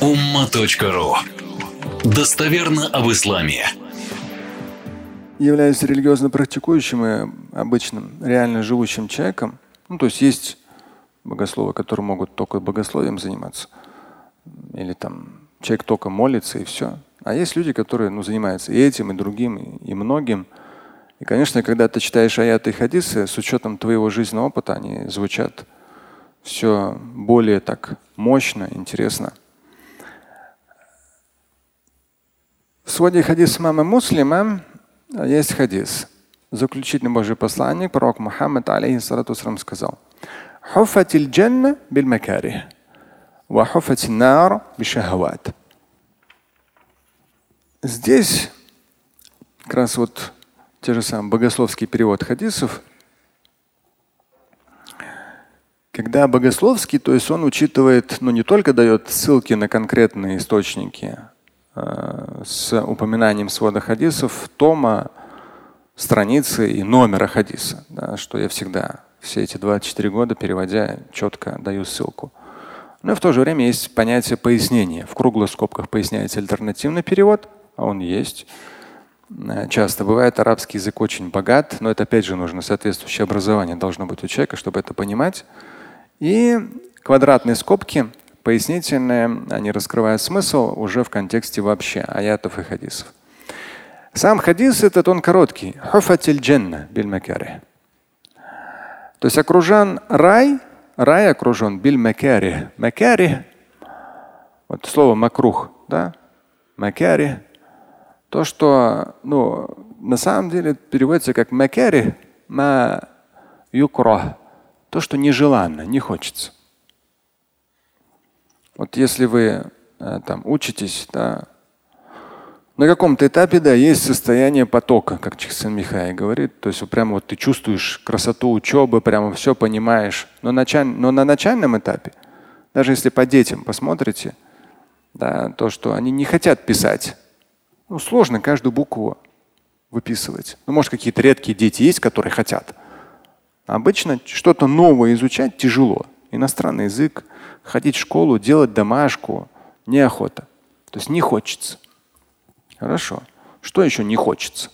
umma.ru Достоверно об исламе. Являюсь религиозно практикующим и обычным, реально живущим человеком. Ну, то есть есть богословы, которые могут только богословием заниматься. Или там человек только молится и все. А есть люди, которые ну, занимаются и этим, и другим, и, многим. И, конечно, когда ты читаешь аяты и хадисы, с учетом твоего жизненного опыта, они звучат все более так мощно, интересно. В своде хадис мамы муслима есть хадис. Заключительный Божий посланник, пророк Мухаммад, алейхиссалату сказал, «Хуфатил джанна биль макарих, ва хуфатил нар бишахават». Здесь как раз вот те же самые богословский перевод хадисов. Когда богословский, то есть он учитывает, ну не только дает ссылки на конкретные источники с упоминанием свода хадисов, тома, страницы и номера хадиса, да, что я всегда все эти 24 года переводя четко даю ссылку. Но в то же время есть понятие пояснения. В круглых скобках поясняется альтернативный перевод, а он есть. Э, часто бывает арабский язык очень богат, но это опять же нужно соответствующее образование должно быть у человека, чтобы это понимать. И квадратные скобки пояснительные, они раскрывают смысл уже в контексте вообще аятов и хадисов. Сам хадис этот он короткий. То есть окружен рай, рай окружен биль. Макари, вот слово макрух, да? Макари то, что ну, на самом деле переводится как макари ма юкро, то, что нежеланно, не хочется. Вот если вы э, там учитесь, да, на каком-то этапе, да, есть состояние потока, как Чиксан Михай говорит. То есть прямо вот ты чувствуешь красоту учебы, прямо все понимаешь. Но, началь... Но на начальном этапе, даже если по детям посмотрите, да, то, что они не хотят писать, ну, сложно каждую букву выписывать. Ну, может, какие-то редкие дети есть, которые хотят. Обычно что-то новое изучать тяжело. Иностранный язык, ходить в школу, делать домашку неохота. То есть не хочется. Хорошо. Что еще не хочется?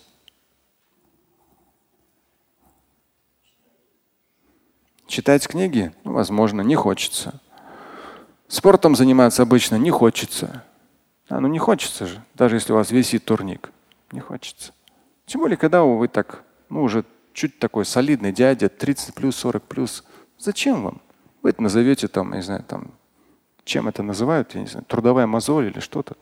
Читать книги? Ну, возможно, не хочется. Спортом заниматься обычно не хочется. А, ну не хочется же, даже если у вас висит турник. Не хочется. Тем более, когда вы так, ну уже чуть такой солидный дядя, 30 плюс, 40 плюс. Зачем вам? Вы это назовете там, я не знаю, там, чем это называют, я не знаю, трудовая мозоль или что-то.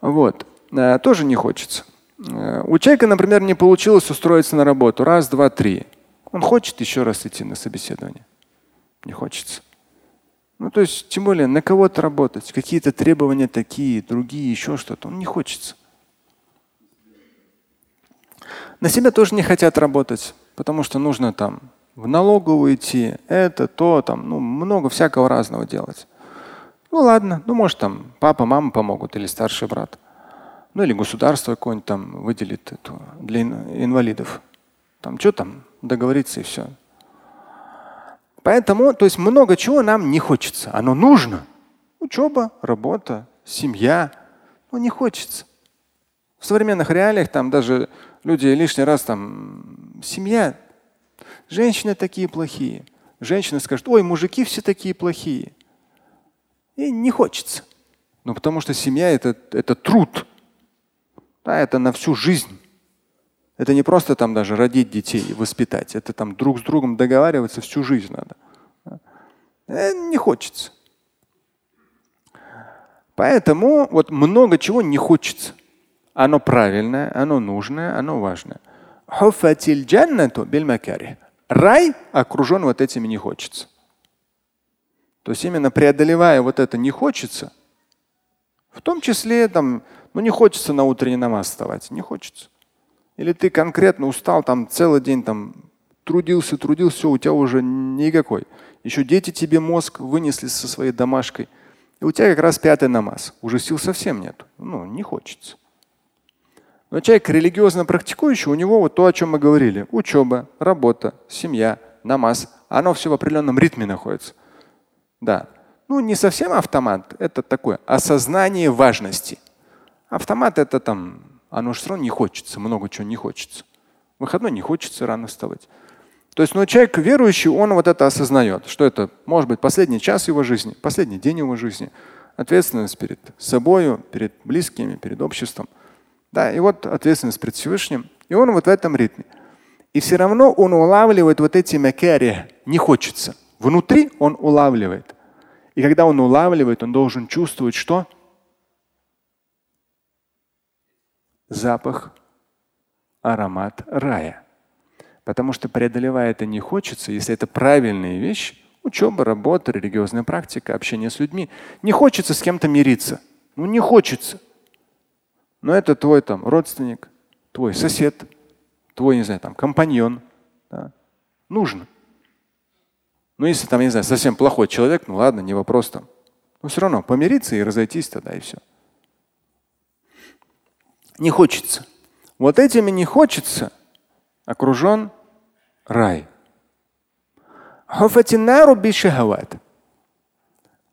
Вот. А, тоже не хочется. А, у человека, например, не получилось устроиться на работу. Раз, два, три. Он хочет еще раз идти на собеседование. Не хочется. Ну, то есть, тем более, на кого-то работать, какие-то требования такие, другие, еще что-то. Он не хочется. На себя тоже не хотят работать, потому что нужно там в налоговую идти, это, то, там, ну, много всякого разного делать. Ну ладно, ну может там папа, мама помогут или старший брат. Ну или государство какое-нибудь там выделит эту для инвалидов. Там что там, договориться и все. Поэтому, то есть много чего нам не хочется. Оно нужно. Учеба, работа, семья. Но не хочется. В современных реалиях там даже люди лишний раз там семья. Женщины такие плохие. Женщины скажут, ой, мужики все такие плохие. И не хочется. Ну, потому что семья это, это труд. Да, это на всю жизнь. Это не просто там даже родить детей и воспитать. Это там друг с другом договариваться всю жизнь надо. Э, не хочется. Поэтому вот много чего не хочется. Оно правильное, оно нужное, оно важное. Рай окружен вот этими не хочется. То есть именно преодолевая вот это не хочется, в том числе там, ну не хочется на утренний намаз вставать, не хочется. Или ты конкретно устал, там целый день там трудился, трудился, все, у тебя уже никакой. Еще дети тебе мозг вынесли со своей домашкой. И у тебя как раз пятый намаз. Уже сил совсем нет. Ну, не хочется. Но человек религиозно практикующий, у него вот то, о чем мы говорили. Учеба, работа, семья, намаз. Оно все в определенном ритме находится. Да. ну, не совсем автомат, это такое осознание важности. Автомат это там, оно же все равно не хочется, много чего не хочется. В выходной не хочется рано вставать. То есть, ну, человек верующий, он вот это осознает, что это может быть последний час его жизни, последний день его жизни, ответственность перед собой, перед близкими, перед обществом. Да, и вот ответственность перед Всевышним. И он вот в этом ритме. И все равно он улавливает вот эти макари, не хочется. Внутри он улавливает. И когда он улавливает, он должен чувствовать что? Запах, аромат рая. Потому что преодолевая это не хочется, если это правильные вещи, учеба, работа, религиозная практика, общение с людьми, не хочется с кем-то мириться. Ну не хочется. Но это твой там родственник, твой сосед, твой, не знаю, там компаньон. Да. Нужно. Ну, если там, не знаю, совсем плохой человек, ну ладно, не вопрос там. Но все равно помириться и разойтись тогда и все. Не хочется. Вот этими не хочется окружен рай.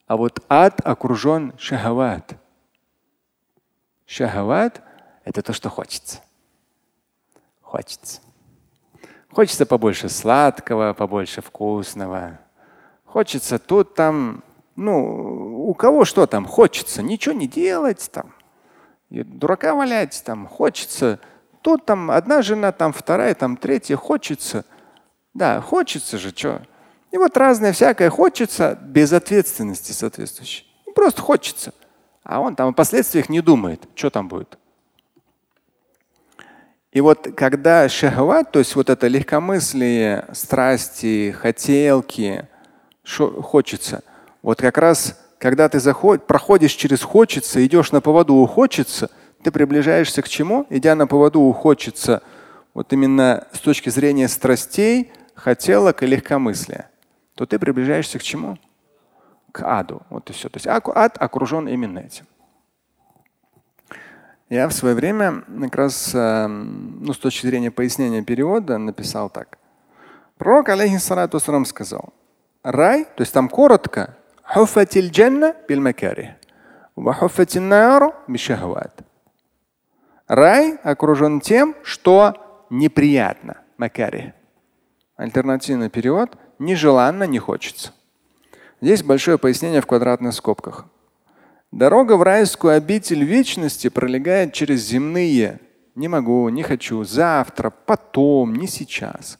А вот ад окружен шахават. Шахават – это то, что хочется. Хочется. Хочется побольше сладкого, побольше вкусного. Хочется тут там, ну, у кого что там хочется, ничего не делать там, дурака валять там, хочется. Тут там одна жена, там вторая, там третья, хочется. Да, хочется же, что. И вот разное всякое хочется без ответственности соответствующей. Просто хочется. А он там о последствиях не думает, что там будет. И вот когда шахват, то есть вот это легкомыслие, страсти, хотелки, шо, хочется, вот как раз когда ты заход, проходишь через хочется, идешь на поводу у хочется, ты приближаешься к чему? Идя на поводу у хочется, вот именно с точки зрения страстей, хотелок и легкомыслия, то ты приближаешься к чему? К аду. Вот и все. То есть ад окружен именно этим. Я в свое время как раз эм, ну, с точки зрения пояснения перевода написал так. Пророк, алейхиссалату сказал, рай, то есть там коротко, Рай окружен тем, что неприятно. Макари. Альтернативный перевод – нежеланно, не хочется. Здесь большое пояснение в квадратных скобках. Дорога в райскую обитель вечности пролегает через земные «не могу», «не хочу», «завтра», «потом», «не сейчас».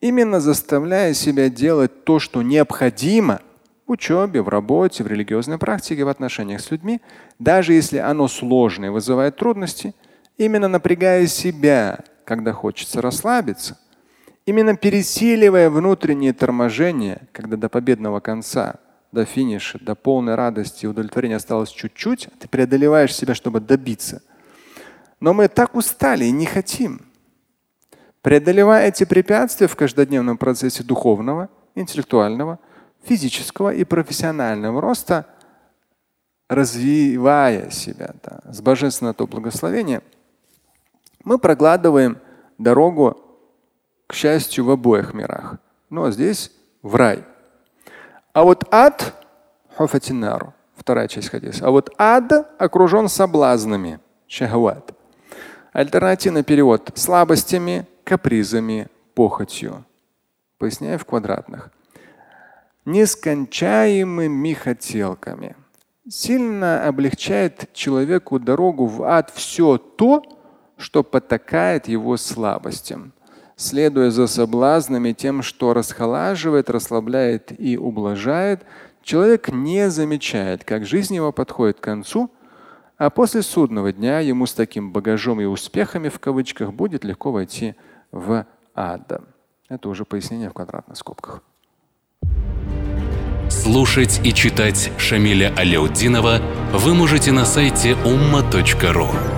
Именно заставляя себя делать то, что необходимо в учебе, в работе, в религиозной практике, в отношениях с людьми, даже если оно сложное и вызывает трудности, именно напрягая себя, когда хочется расслабиться, именно пересиливая внутренние торможения, когда до победного конца – до финиша, до полной радости и удовлетворения осталось чуть-чуть, ты преодолеваешь себя, чтобы добиться. Но мы так устали и не хотим. Преодолевая эти препятствия в каждодневном процессе духовного, интеллектуального, физического и профессионального роста, развивая себя да, с божественного благословения, мы прогладываем дорогу к счастью в обоих мирах. А здесь в рай – а вот ад, вторая часть хадиса, а вот ад окружен соблазнами, шахват. Альтернативный перевод – слабостями, капризами, похотью. Поясняю в квадратных. Нескончаемыми хотелками. Сильно облегчает человеку дорогу в ад все то, что потакает его слабостям следуя за соблазнами тем, что расхолаживает, расслабляет и ублажает, человек не замечает, как жизнь его подходит к концу, а после судного дня ему с таким багажом и успехами в кавычках будет легко войти в ад. Это уже пояснение в квадратных скобках. Слушать и читать Шамиля Аляутдинова вы можете на сайте umma.ru.